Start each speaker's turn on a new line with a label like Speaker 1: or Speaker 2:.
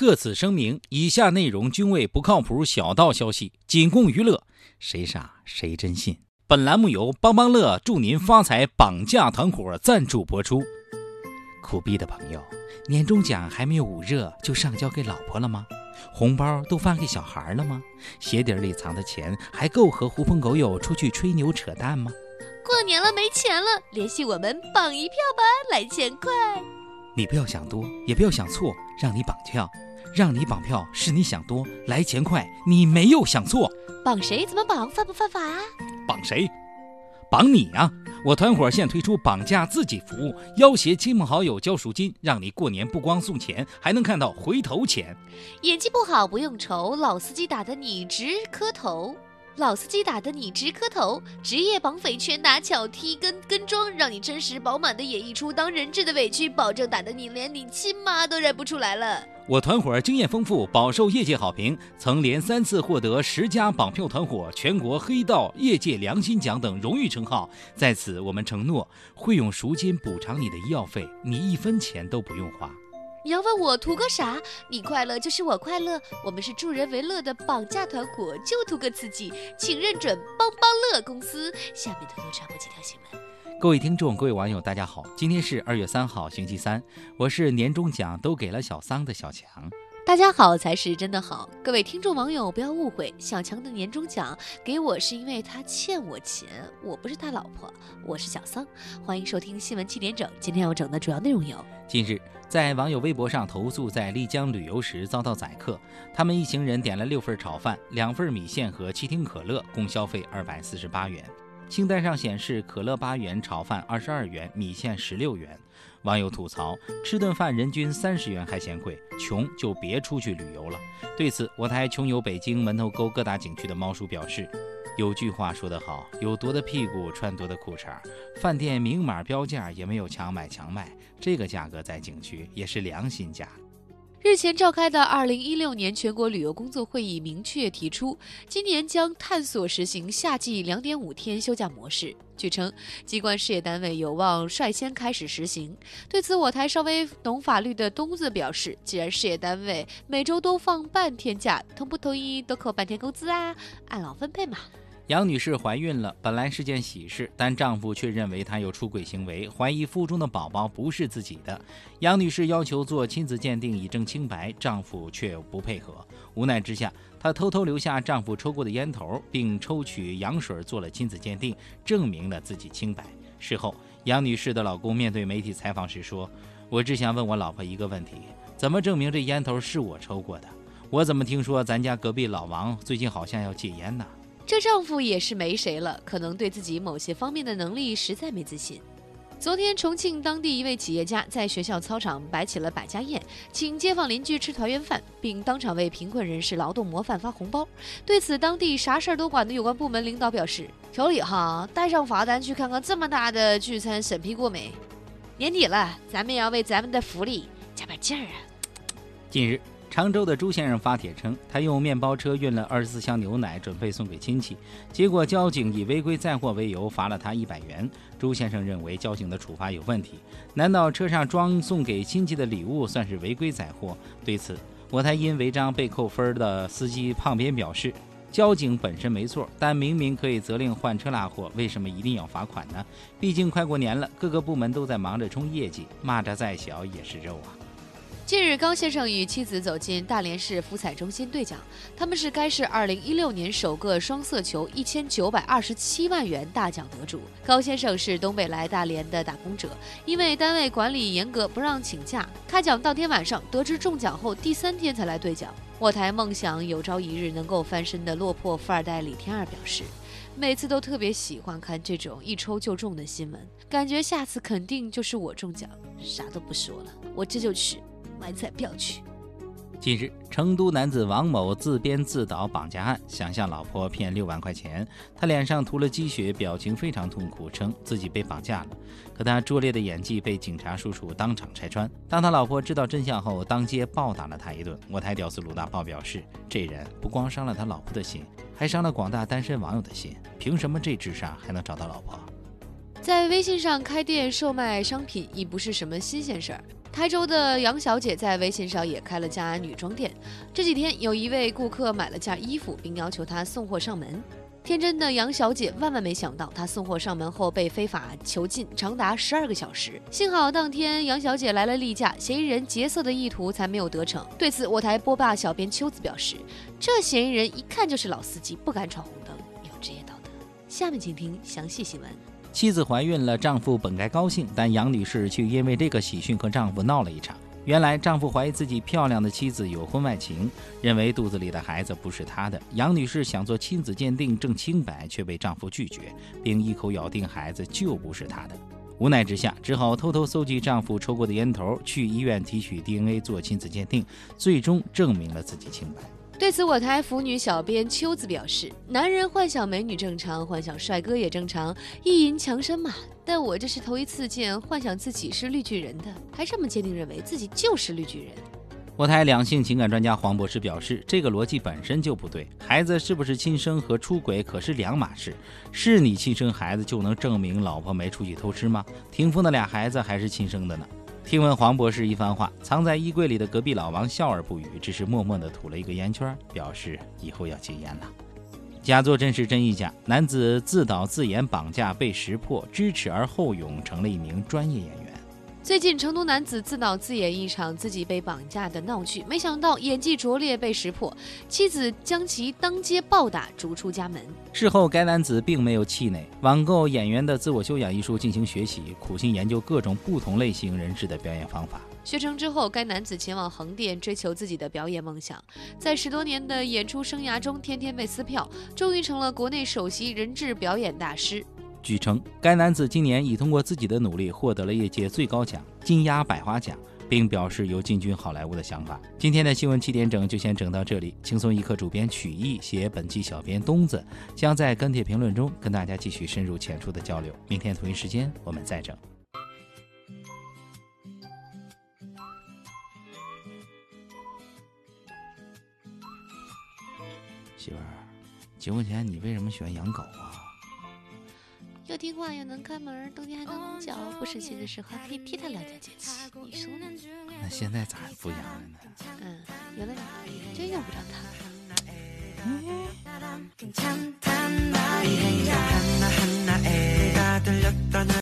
Speaker 1: 特此声明，以下内容均为不靠谱小道消息，仅供娱乐，谁傻谁真信。本栏目由帮帮乐祝您发财绑架团伙赞助播出。苦逼的朋友，年终奖还没有捂热就上交给老婆了吗？红包都发给小孩了吗？鞋底里藏的钱还够和狐朋狗友出去吹牛扯淡吗？
Speaker 2: 过年了没钱了，联系我们绑一票吧，来钱快。
Speaker 1: 你不要想多，也不要想错，让你绑票，让你绑票是你想多，来钱快，你没有想错。
Speaker 2: 绑谁？怎么绑？犯不犯法啊？
Speaker 1: 绑谁？绑你啊！我团伙现推出绑架自己服务，要挟亲朋好友交赎金，让你过年不光送钱，还能看到回头钱。
Speaker 2: 演技不好不用愁，老司机打的你直磕头。老司机打的你直磕头，职业绑匪拳打脚踢跟跟妆，让你真实饱满的演绎出当人质的委屈，保证打得你连你亲妈都认不出来了。
Speaker 1: 我团伙经验丰富，饱受业界好评，曾连三次获得十佳绑票团伙、全国黑道业界良心奖等荣誉称号。在此，我们承诺会用赎金补偿你的医药费，你一分钱都不用花。
Speaker 2: 你要问我图个啥？你快乐就是我快乐，我们是助人为乐的绑架团伙，就图个刺激，请认准帮帮乐公司。下面偷偷传播几条新闻。
Speaker 1: 各位听众，各位网友，大家好，今天是二月三号，星期三，我是年终奖都给了小桑的小强。
Speaker 2: 大家好才是真的好，各位听众网友不要误会，小强的年终奖给我是因为他欠我钱，我不是他老婆，我是小桑。欢迎收听新闻七点整，今天要整的主要内容有：
Speaker 1: 近日，在网友微博上投诉在丽江旅游时遭到宰客，他们一行人点了六份炒饭、两份米线和七听可乐，共消费二百四十八元。清单上显示，可乐八元，炒饭二十二元，米线十六元。网友吐槽，吃顿饭人均三十元还嫌贵，穷就别出去旅游了。对此，我台穷游北京门头沟各大景区的猫叔表示，有句话说得好，有多的屁股穿多的裤衩，饭店明码标价也没有强买强卖，这个价格在景区也是良心价。
Speaker 2: 日前召开的二零一六年全国旅游工作会议明确提出，今年将探索实行夏季两点五天休假模式。据称，机关事业单位有望率先开始实行。对此，我台稍微懂法律的东子表示，既然事业单位每周都放半天假，同不同意都扣半天工资啊？按劳分配嘛。
Speaker 1: 杨女士怀孕了，本来是件喜事，但丈夫却认为她有出轨行为，怀疑腹中的宝宝不是自己的。杨女士要求做亲子鉴定以证清白，丈夫却不配合。无奈之下，她偷偷留下丈夫抽过的烟头，并抽取羊水做了亲子鉴定，证明了自己清白。事后，杨女士的老公面对媒体采访时说：“我只想问我老婆一个问题：怎么证明这烟头是我抽过的？我怎么听说咱家隔壁老王最近好像要戒烟呢？”
Speaker 2: 这丈夫也是没谁了，可能对自己某些方面的能力实在没自信。昨天，重庆当地一位企业家在学校操场摆起了百家宴，请街坊邻居吃团圆饭，并当场为贫困人士、劳动模范发红包。对此，当地啥事儿都管的有关部门领导表示：“小李哈，带上罚单去看看这么大的聚餐审批过没？年底了，咱们也要为咱们的福利加把劲儿啊！”
Speaker 1: 近日。常州的朱先生发帖称，他用面包车运了二十四箱牛奶，准备送给亲戚，结果交警以违规载货为由罚了他一百元。朱先生认为交警的处罚有问题，难道车上装送给亲戚的礼物算是违规载货？对此，我台因违章被扣分的司机胖边表示，交警本身没错，但明明可以责令换车拉货，为什么一定要罚款呢？毕竟快过年了，各个部门都在忙着冲业绩，蚂蚱再小也是肉啊。
Speaker 2: 近日，高先生与妻子走进大连市福彩中心兑奖，他们是该市2016年首个双色球1927万元大奖得主。高先生是东北来大连的打工者，因为单位管理严格，不让请假。开奖当天晚上得知中奖后，第三天才来兑奖。我台梦想有朝一日能够翻身的落魄富二代李天二表示，每次都特别喜欢看这种一抽就中的新闻，感觉下次肯定就是我中奖。啥都不说了，我这就去。买彩票去。
Speaker 1: 近日，成都男子王某自编自导绑架案，想向老婆骗六万块钱。他脸上涂了鸡血，表情非常痛苦，称自己被绑架了。可他拙劣的演技被警察叔叔当场拆穿。当他老婆知道真相后，当街暴打了他一顿。我台屌丝鲁大炮表示，这人不光伤了他老婆的心，还伤了广大单身网友的心。凭什么这智商还能找到老婆？
Speaker 2: 在微信上开店售卖商品已不是什么新鲜事儿。台州的杨小姐在微信上也开了家女装店。这几天，有一位顾客买了件衣服，并要求她送货上门。天真的杨小姐万万没想到，她送货上门后被非法囚禁长达十二个小时。幸好当天杨小姐来了例假，嫌疑人劫色的意图才没有得逞。对此，我台播霸小编秋子表示：“这嫌疑人一看就是老司机，不敢闯红灯，有职业道德。”下面请听详细新闻。
Speaker 1: 妻子怀孕了，丈夫本该高兴，但杨女士却因为这个喜讯和丈夫闹了一场。原来，丈夫怀疑自己漂亮的妻子有婚外情，认为肚子里的孩子不是他的。杨女士想做亲子鉴定证清白，却被丈夫拒绝，并一口咬定孩子就不是她的。无奈之下，只好偷偷搜集丈夫抽过的烟头，去医院提取 DNA 做亲子鉴定，最终证明了自己清白。
Speaker 2: 对此，我台腐女小编秋子表示：“男人幻想美女正常，幻想帅哥也正常，意淫强身嘛。但我这是头一次见幻想自己是绿巨人的，还这么坚定认为自己就是绿巨人。”
Speaker 1: 我台两性情感专家黄博士表示：“这个逻辑本身就不对，孩子是不是亲生和出轨可是两码事。是你亲生孩子就能证明老婆没出去偷吃吗？霆锋的俩孩子还是亲生的呢？”听闻黄博士一番话，藏在衣柜里的隔壁老王笑而不语，只是默默地吐了一个烟圈，表示以后要戒烟了。假作真时真亦假，男子自导自演绑架被识破，知耻而后勇，成了一名专业演员。
Speaker 2: 最近，成都男子自导自演一场自己被绑架的闹剧，没想到演技拙劣被识破，妻子将其当街暴打，逐出家门。
Speaker 1: 事后，该男子并没有气馁，网购《演员的自我修养》一书进行学习，苦心研究各种不同类型人质的表演方法。
Speaker 2: 学成之后，该男子前往横店追求自己的表演梦想，在十多年的演出生涯中，天天被撕票，终于成了国内首席人质表演大师。
Speaker 1: 据称，该男子今年已通过自己的努力获得了业界最高奖金鸭百花奖，并表示有进军好莱坞的想法。今天的新闻七点整就先整到这里，轻松一刻主编曲艺写本期小编东子将在跟帖评论中跟大家继续深入浅出的交流。明天同一时间我们再整。媳妇儿，结婚前你为什么喜欢养狗啊？
Speaker 2: 又听话又能开门，冬天还能叫，不省心的时候还可以替他了解节气。你说呢？
Speaker 1: 那现在咋不养了呢？
Speaker 2: 嗯，有了你，真用不着他。